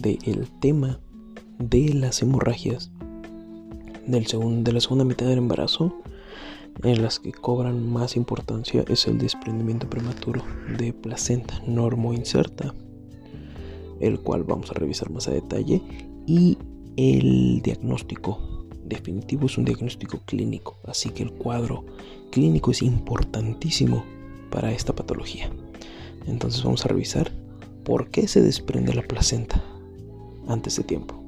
del tema de las hemorragias del de la segunda mitad del embarazo, en las que cobran más importancia es el desprendimiento prematuro de placenta normoinserta, el cual vamos a revisar más a detalle, y el diagnóstico definitivo es un diagnóstico clínico, así que el cuadro clínico es importantísimo para esta patología. Entonces vamos a revisar por qué se desprende la placenta antes de tiempo.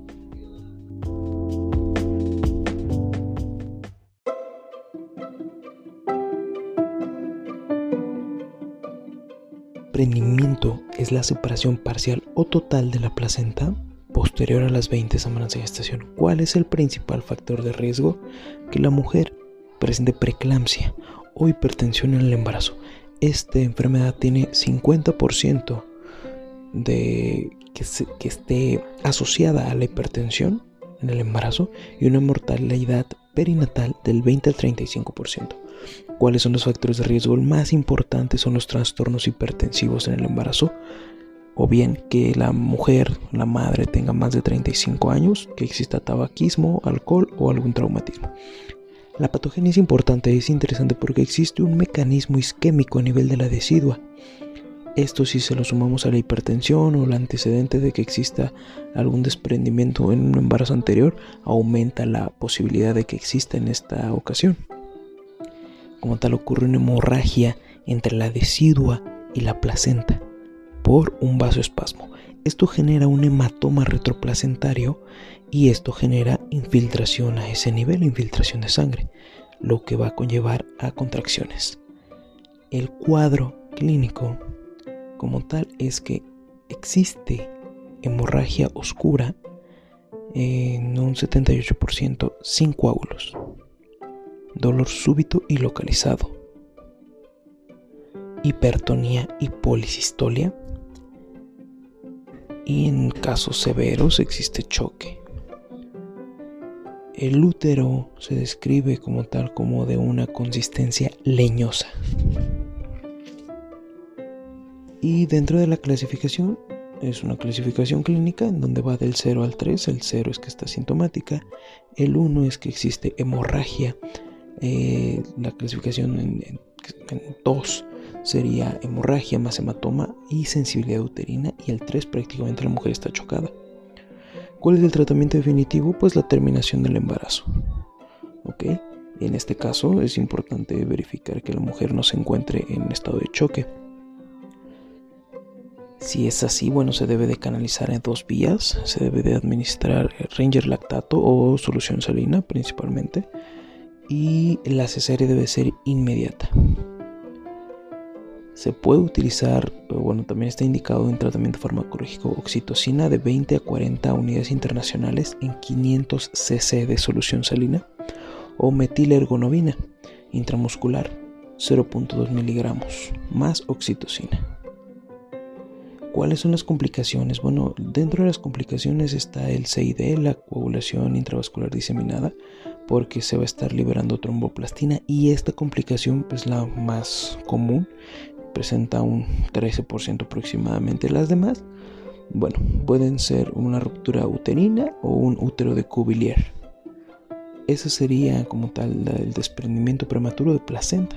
Desprendimiento es la separación parcial o total de la placenta posterior a las 20 semanas de gestación. ¿Cuál es el principal factor de riesgo? Que la mujer presente preeclampsia o hipertensión en el embarazo. Esta enfermedad tiene 50% de que, esté asociada a la hipertensión en el embarazo y una mortalidad perinatal del 20 al 35%. ¿Cuáles son los factores de riesgo? El más importante son los trastornos hipertensivos en el embarazo, o bien que la mujer, la madre, tenga más de 35 años, que exista tabaquismo, alcohol o algún traumatismo. La patogenia es importante, es interesante porque existe un mecanismo isquémico a nivel de la decidua. Esto si se lo sumamos a la hipertensión o el antecedente de que exista algún desprendimiento en un embarazo anterior, aumenta la posibilidad de que exista en esta ocasión. Como tal ocurre una hemorragia entre la decidua y la placenta por un vasoespasmo. Esto genera un hematoma retroplacentario y esto genera infiltración a ese nivel, infiltración de sangre, lo que va a conllevar a contracciones. El cuadro clínico como tal es que existe hemorragia oscura en un 78% sin coágulos, dolor súbito y localizado, hipertonía y policistolia, y en casos severos existe choque. El útero se describe como tal como de una consistencia leñosa. Y dentro de la clasificación es una clasificación clínica en donde va del 0 al 3. El 0 es que está sintomática. El 1 es que existe hemorragia. Eh, la clasificación en 2 sería hemorragia más hematoma y sensibilidad uterina. Y el 3 prácticamente la mujer está chocada. ¿Cuál es el tratamiento definitivo? Pues la terminación del embarazo. ¿Ok? En este caso es importante verificar que la mujer no se encuentre en estado de choque. Si es así, bueno, se debe de canalizar en dos vías. Se debe de administrar Ranger lactato o solución salina principalmente. Y la cesárea debe ser inmediata. Se puede utilizar, bueno, también está indicado en tratamiento farmacológico oxitocina de 20 a 40 unidades internacionales en 500 cc de solución salina o metilergonovina intramuscular 0.2 miligramos más oxitocina. ¿Cuáles son las complicaciones? Bueno, dentro de las complicaciones está el CID, la coagulación intravascular diseminada, porque se va a estar liberando tromboplastina y esta complicación es la más común, presenta un 13% aproximadamente. Las demás, bueno, pueden ser una ruptura uterina o un útero de Cuvillier. Ese sería como tal el desprendimiento prematuro de placenta.